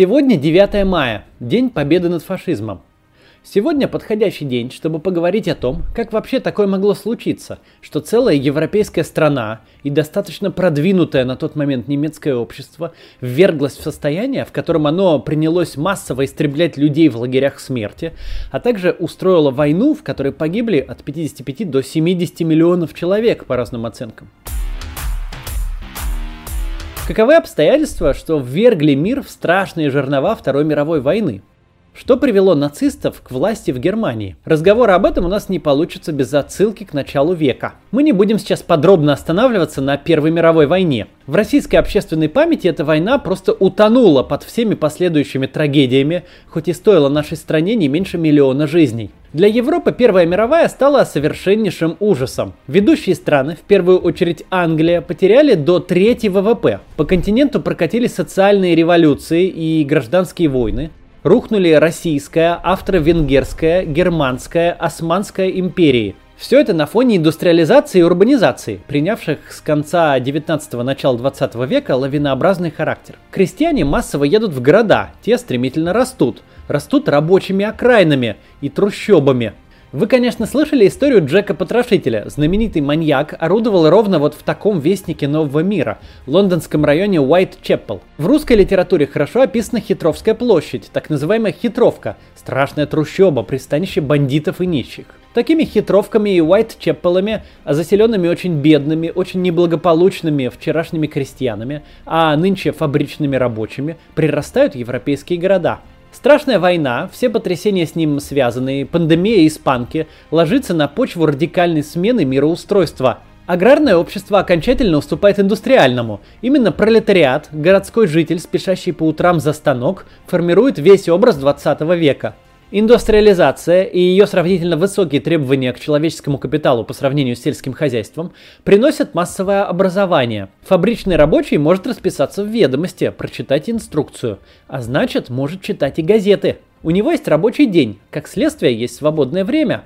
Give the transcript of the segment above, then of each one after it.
Сегодня 9 мая, День Победы над фашизмом. Сегодня подходящий день, чтобы поговорить о том, как вообще такое могло случиться, что целая европейская страна и достаточно продвинутое на тот момент немецкое общество вверглось в состояние, в котором оно принялось массово истреблять людей в лагерях смерти, а также устроило войну, в которой погибли от 55 до 70 миллионов человек по разным оценкам. Каковы обстоятельства, что ввергли мир в страшные жернова Второй мировой войны? Что привело нацистов к власти в Германии? Разговор об этом у нас не получится без отсылки к началу века. Мы не будем сейчас подробно останавливаться на Первой мировой войне. В российской общественной памяти эта война просто утонула под всеми последующими трагедиями, хоть и стоила нашей стране не меньше миллиона жизней. Для Европы Первая мировая стала совершеннейшим ужасом. Ведущие страны, в первую очередь Англия, потеряли до трети ВВП. По континенту прокатились социальные революции и гражданские войны. Рухнули российская, австро-венгерская, германская, османская империи. Все это на фоне индустриализации и урбанизации, принявших с конца 19-го начала 20 века лавинообразный характер. Крестьяне массово едут в города, те стремительно растут – растут рабочими окраинами и трущобами. Вы, конечно, слышали историю Джека Потрошителя. Знаменитый маньяк орудовал ровно вот в таком вестнике нового мира, лондонском районе Уайт-Чеппел. В русской литературе хорошо описана Хитровская площадь, так называемая Хитровка, страшная трущоба, пристанище бандитов и нищих. Такими хитровками и Уайт-Чеппелами, а заселенными очень бедными, очень неблагополучными вчерашними крестьянами, а нынче фабричными рабочими, прирастают европейские города – Страшная война, все потрясения с ним связанные, пандемия и испанки, ложится на почву радикальной смены мироустройства. Аграрное общество окончательно уступает индустриальному. Именно пролетариат, городской житель, спешащий по утрам за станок, формирует весь образ 20 века. Индустриализация и ее сравнительно высокие требования к человеческому капиталу по сравнению с сельским хозяйством приносят массовое образование. Фабричный рабочий может расписаться в ведомости, прочитать инструкцию, а значит может читать и газеты. У него есть рабочий день, как следствие есть свободное время.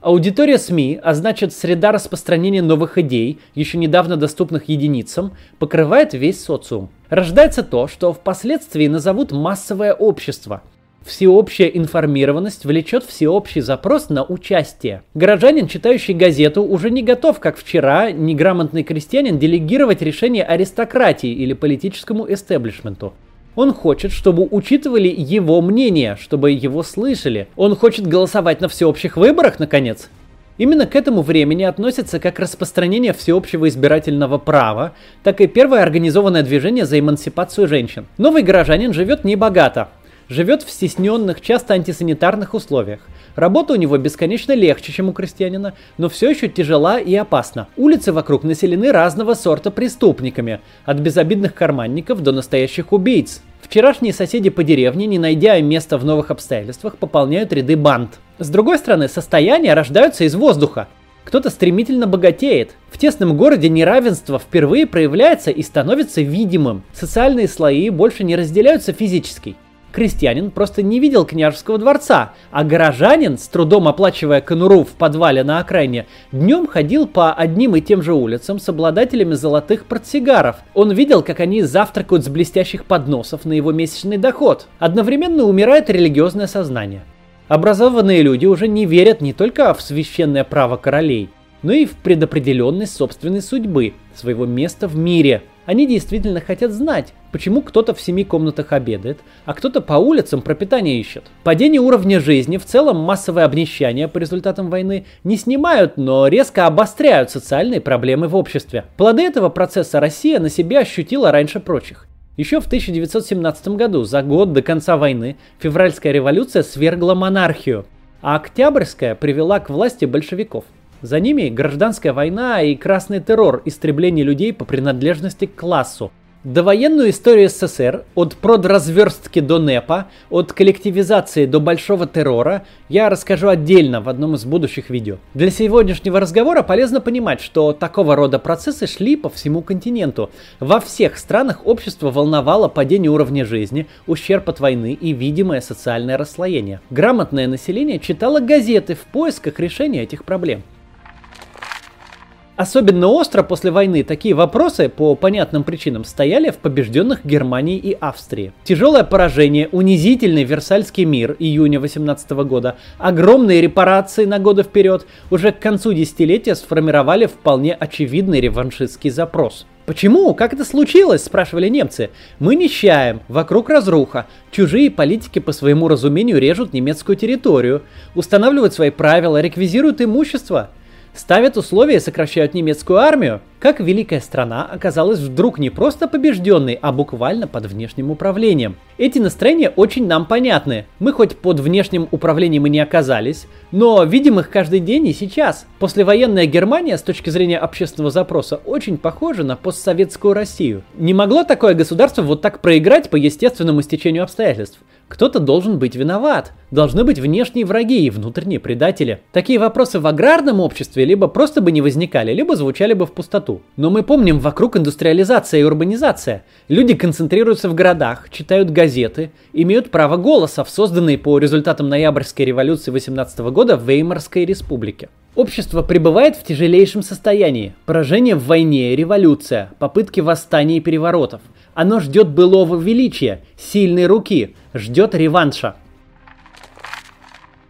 Аудитория СМИ, а значит среда распространения новых идей, еще недавно доступных единицам, покрывает весь социум. Рождается то, что впоследствии назовут массовое общество – Всеобщая информированность влечет всеобщий запрос на участие. Горожанин, читающий газету, уже не готов, как вчера, неграмотный крестьянин, делегировать решение аристократии или политическому эстеблишменту. Он хочет, чтобы учитывали его мнение, чтобы его слышали. Он хочет голосовать на всеобщих выборах, наконец. Именно к этому времени относится как распространение всеобщего избирательного права, так и первое организованное движение за эмансипацию женщин. Новый горожанин живет небогато, живет в стесненных, часто антисанитарных условиях. Работа у него бесконечно легче, чем у крестьянина, но все еще тяжела и опасна. Улицы вокруг населены разного сорта преступниками, от безобидных карманников до настоящих убийц. Вчерашние соседи по деревне, не найдя места в новых обстоятельствах, пополняют ряды банд. С другой стороны, состояния рождаются из воздуха. Кто-то стремительно богатеет. В тесном городе неравенство впервые проявляется и становится видимым. Социальные слои больше не разделяются физически. Крестьянин просто не видел княжеского дворца, а горожанин, с трудом оплачивая конуру в подвале на окраине, днем ходил по одним и тем же улицам с обладателями золотых портсигаров. Он видел, как они завтракают с блестящих подносов на его месячный доход. Одновременно умирает религиозное сознание. Образованные люди уже не верят не только в священное право королей, но и в предопределенность собственной судьбы, своего места в мире – они действительно хотят знать, почему кто-то в семи комнатах обедает, а кто-то по улицам пропитание ищет. Падение уровня жизни, в целом массовое обнищание по результатам войны не снимают, но резко обостряют социальные проблемы в обществе. Плоды этого процесса Россия на себе ощутила раньше прочих. Еще в 1917 году, за год до конца войны, февральская революция свергла монархию, а Октябрьская привела к власти большевиков – за ними гражданская война и красный террор, истребление людей по принадлежности к классу. Довоенную историю СССР, от продразверстки до НЭПа, от коллективизации до большого террора, я расскажу отдельно в одном из будущих видео. Для сегодняшнего разговора полезно понимать, что такого рода процессы шли по всему континенту. Во всех странах общество волновало падение уровня жизни, ущерб от войны и видимое социальное расслоение. Грамотное население читало газеты в поисках решения этих проблем. Особенно остро после войны такие вопросы по понятным причинам стояли в побежденных Германии и Австрии. Тяжелое поражение, унизительный Версальский мир июня 18 года, огромные репарации на годы вперед уже к концу десятилетия сформировали вполне очевидный реваншистский запрос. Почему? Как это случилось? спрашивали немцы. Мы нищаем, вокруг разруха. Чужие политики по своему разумению режут немецкую территорию, устанавливают свои правила, реквизируют имущество ставят условия и сокращают немецкую армию. Как великая страна оказалась вдруг не просто побежденной, а буквально под внешним управлением. Эти настроения очень нам понятны. Мы хоть под внешним управлением и не оказались, но видим их каждый день и сейчас. Послевоенная Германия с точки зрения общественного запроса очень похожа на постсоветскую Россию. Не могло такое государство вот так проиграть по естественному стечению обстоятельств. Кто-то должен быть виноват. Должны быть внешние враги и внутренние предатели. Такие вопросы в аграрном обществе либо просто бы не возникали, либо звучали бы в пустоту. Но мы помним вокруг индустриализация и урбанизация. Люди концентрируются в городах, читают газеты, имеют право голоса в созданной по результатам ноябрьской революции 18 года Веймарской республике. Общество пребывает в тяжелейшем состоянии. Поражение в войне, революция, попытки восстаний и переворотов – оно ждет былого величия, сильной руки, ждет реванша.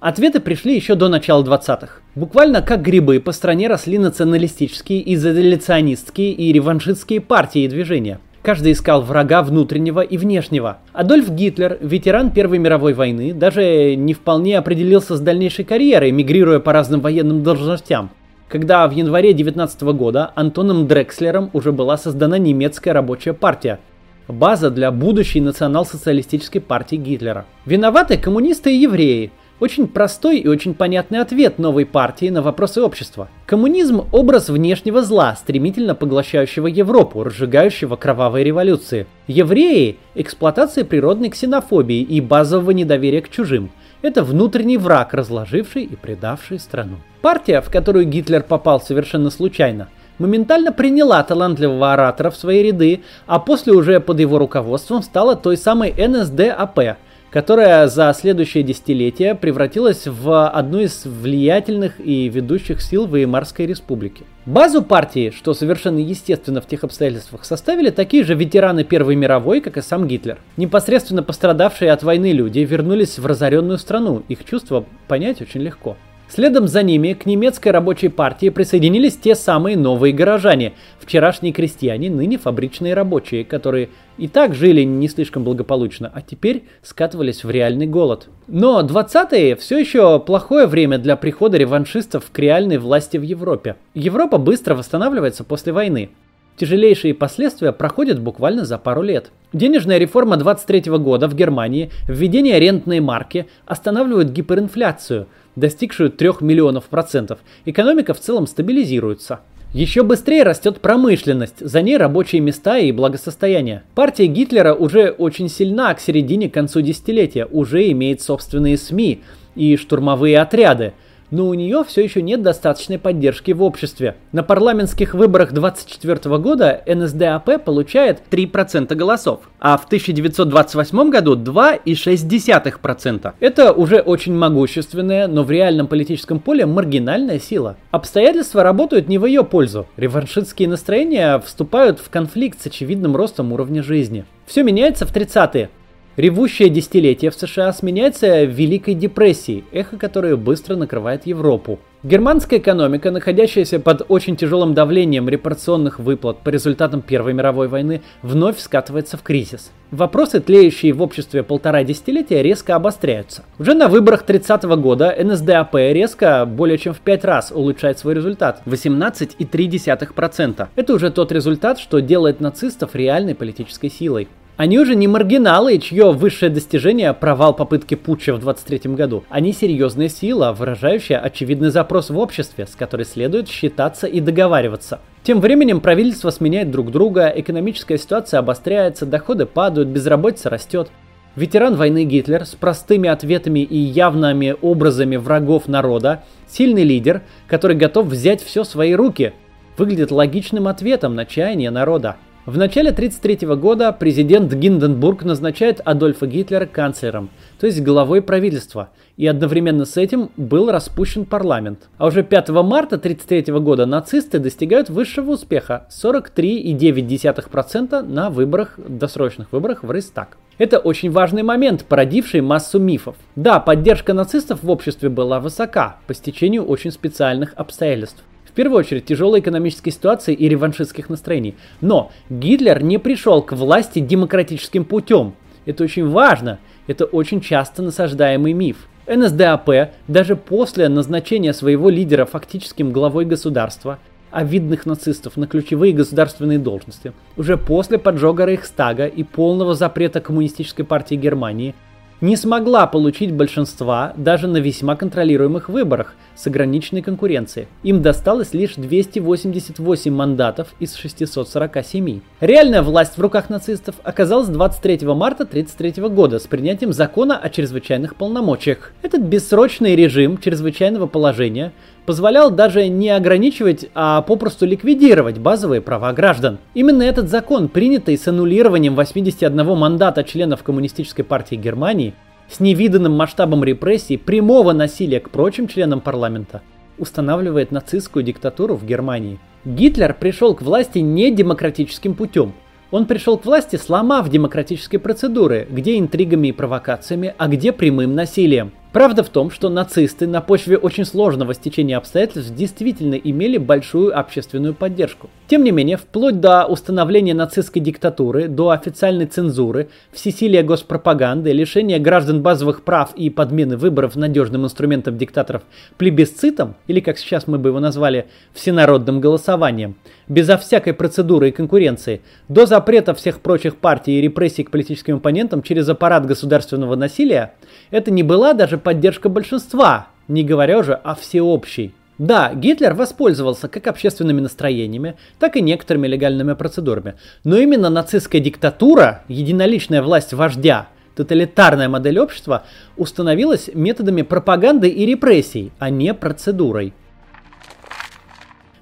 Ответы пришли еще до начала 20-х. Буквально как грибы по стране росли националистические, изоляционистские и реваншистские партии и движения. Каждый искал врага внутреннего и внешнего. Адольф Гитлер, ветеран Первой мировой войны, даже не вполне определился с дальнейшей карьерой, мигрируя по разным военным должностям когда в январе 19 года Антоном Дрекслером уже была создана немецкая рабочая партия, база для будущей национал-социалистической партии Гитлера. Виноваты коммунисты и евреи. Очень простой и очень понятный ответ новой партии на вопросы общества. Коммунизм – образ внешнего зла, стремительно поглощающего Европу, разжигающего кровавые революции. Евреи – эксплуатация природной ксенофобии и базового недоверия к чужим – это внутренний враг, разложивший и предавший страну. Партия, в которую Гитлер попал совершенно случайно, моментально приняла талантливого оратора в свои ряды, а после уже под его руководством стала той самой НСДАП – которая за следующее десятилетие превратилась в одну из влиятельных и ведущих сил Веймарской республики. Базу партии, что совершенно естественно в тех обстоятельствах, составили такие же ветераны Первой мировой, как и сам Гитлер. Непосредственно пострадавшие от войны люди вернулись в разоренную страну, их чувства понять очень легко. Следом за ними к немецкой рабочей партии присоединились те самые новые горожане, вчерашние крестьяне, ныне фабричные рабочие, которые и так жили не слишком благополучно, а теперь скатывались в реальный голод. Но 20-е все еще плохое время для прихода реваншистов к реальной власти в Европе. Европа быстро восстанавливается после войны. Тяжелейшие последствия проходят буквально за пару лет. Денежная реформа 23 года в Германии, введение рентной марки останавливают гиперинфляцию – достигшую 3 миллионов процентов, экономика в целом стабилизируется. Еще быстрее растет промышленность, за ней рабочие места и благосостояние. Партия Гитлера уже очень сильна к середине к концу десятилетия, уже имеет собственные СМИ и штурмовые отряды – но у нее все еще нет достаточной поддержки в обществе. На парламентских выборах 24 года НСДАП получает 3% голосов, а в 1928 году 2,6%. Это уже очень могущественная, но в реальном политическом поле маргинальная сила. Обстоятельства работают не в ее пользу. Реваншистские настроения вступают в конфликт с очевидным ростом уровня жизни. Все меняется в 30-е. Ревущее десятилетие в США сменяется Великой депрессией, эхо которой быстро накрывает Европу. Германская экономика, находящаяся под очень тяжелым давлением репарационных выплат по результатам Первой мировой войны, вновь скатывается в кризис. Вопросы, тлеющие в обществе полтора десятилетия, резко обостряются. Уже на выборах 30 -го года НСДАП резко более чем в 5 раз улучшает свой результат – 18,3%. Это уже тот результат, что делает нацистов реальной политической силой. Они уже не маргиналы, чье высшее достижение – провал попытки путча в 23 году. Они серьезная сила, выражающая очевидный запрос в обществе, с которой следует считаться и договариваться. Тем временем правительство сменяет друг друга, экономическая ситуация обостряется, доходы падают, безработица растет. Ветеран войны Гитлер с простыми ответами и явными образами врагов народа, сильный лидер, который готов взять все в свои руки, выглядит логичным ответом на чаяние народа. В начале 1933 года президент Гинденбург назначает Адольфа Гитлера канцлером, то есть главой правительства, и одновременно с этим был распущен парламент. А уже 5 марта 1933 года нацисты достигают высшего успеха – 43,9% на выборах, досрочных выборах в Рейстаг. Это очень важный момент, породивший массу мифов. Да, поддержка нацистов в обществе была высока, по стечению очень специальных обстоятельств. В первую очередь тяжелой экономической ситуации и реваншистских настроений. Но Гитлер не пришел к власти демократическим путем. Это очень важно. Это очень часто насаждаемый миф. НСДАП даже после назначения своего лидера фактическим главой государства, а видных нацистов на ключевые государственные должности, уже после поджога Рейхстага и полного запрета коммунистической партии Германии – не смогла получить большинства даже на весьма контролируемых выборах с ограниченной конкуренцией. Им досталось лишь 288 мандатов из 647. Реальная власть в руках нацистов оказалась 23 марта 1933 года с принятием закона о чрезвычайных полномочиях. Этот бессрочный режим чрезвычайного положения позволял даже не ограничивать, а попросту ликвидировать базовые права граждан. Именно этот закон, принятый с аннулированием 81 мандата членов Коммунистической партии Германии, с невиданным масштабом репрессий, прямого насилия к прочим членам парламента, устанавливает нацистскую диктатуру в Германии. Гитлер пришел к власти не демократическим путем. Он пришел к власти, сломав демократические процедуры, где интригами и провокациями, а где прямым насилием. Правда в том, что нацисты на почве очень сложного стечения обстоятельств действительно имели большую общественную поддержку. Тем не менее, вплоть до установления нацистской диктатуры, до официальной цензуры, всесилия госпропаганды, лишения граждан базовых прав и подмены выборов надежным инструментом диктаторов плебисцитом, или как сейчас мы бы его назвали, всенародным голосованием, безо всякой процедуры и конкуренции, до запрета всех прочих партий и репрессий к политическим оппонентам через аппарат государственного насилия, это не была даже поддержка большинства, не говоря уже о всеобщей. Да, Гитлер воспользовался как общественными настроениями, так и некоторыми легальными процедурами. Но именно нацистская диктатура, единоличная власть вождя, тоталитарная модель общества установилась методами пропаганды и репрессий, а не процедурой.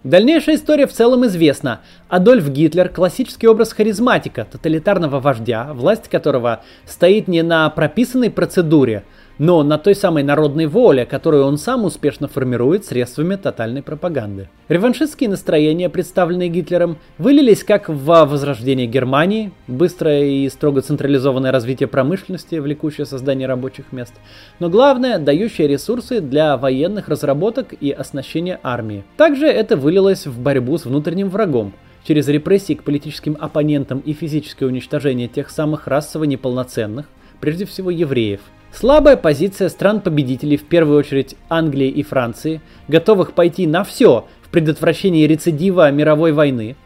Дальнейшая история в целом известна. Адольф Гитлер – классический образ харизматика, тоталитарного вождя, власть которого стоит не на прописанной процедуре – но на той самой народной воле, которую он сам успешно формирует средствами тотальной пропаганды. Реваншистские настроения, представленные Гитлером, вылились как в возрождение Германии, быстрое и строго централизованное развитие промышленности, влекущее создание рабочих мест, но главное, дающее ресурсы для военных разработок и оснащения армии. Также это вылилось в борьбу с внутренним врагом, через репрессии к политическим оппонентам и физическое уничтожение тех самых расово неполноценных, прежде всего евреев – Слабая позиция стран-победителей, в первую очередь Англии и Франции, готовых пойти на все в предотвращении рецидива мировой войны.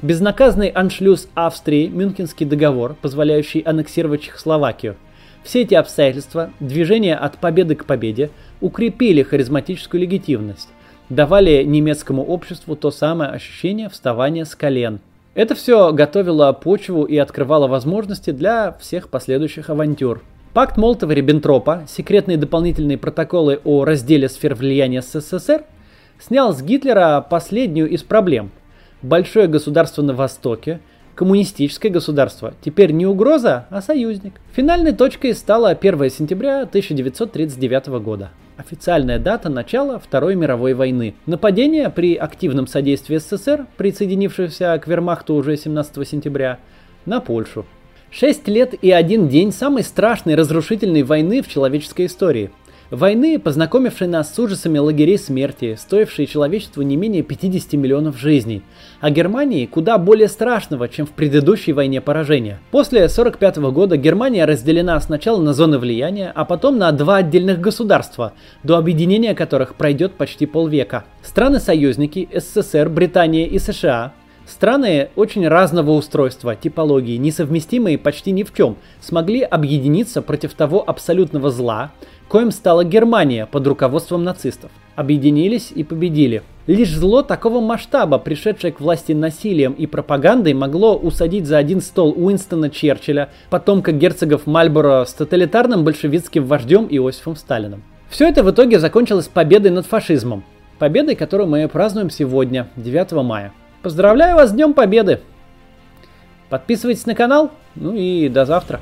Безнаказанный аншлюз Австрии, Мюнхенский договор, позволяющий аннексировать Чехословакию. Все эти обстоятельства, движение от победы к победе, укрепили харизматическую легитимность, давали немецкому обществу то самое ощущение вставания с колен. Это все готовило почву и открывало возможности для всех последующих авантюр. Пакт Молотова-Риббентропа, секретные дополнительные протоколы о разделе сфер влияния СССР, снял с Гитлера последнюю из проблем. Большое государство на Востоке, коммунистическое государство, теперь не угроза, а союзник. Финальной точкой стала 1 сентября 1939 года. Официальная дата начала Второй мировой войны. Нападение при активном содействии СССР, присоединившегося к вермахту уже 17 сентября, на Польшу. Шесть лет и один день самой страшной разрушительной войны в человеческой истории. Войны, познакомившей нас с ужасами лагерей смерти, стоившей человечеству не менее 50 миллионов жизней, а Германии куда более страшного, чем в предыдущей войне поражения. После 1945 года Германия разделена сначала на зоны влияния, а потом на два отдельных государства, до объединения которых пройдет почти полвека. Страны-союзники СССР, Британия и США Страны очень разного устройства, типологии, несовместимые почти ни в чем, смогли объединиться против того абсолютного зла, коим стала Германия под руководством нацистов. Объединились и победили. Лишь зло такого масштаба, пришедшее к власти насилием и пропагандой, могло усадить за один стол Уинстона Черчилля, потомка герцогов Мальборо с тоталитарным большевистским вождем Иосифом Сталином. Все это в итоге закончилось победой над фашизмом. Победой, которую мы празднуем сегодня, 9 мая. Поздравляю вас с Днем Победы! Подписывайтесь на канал, ну и до завтра.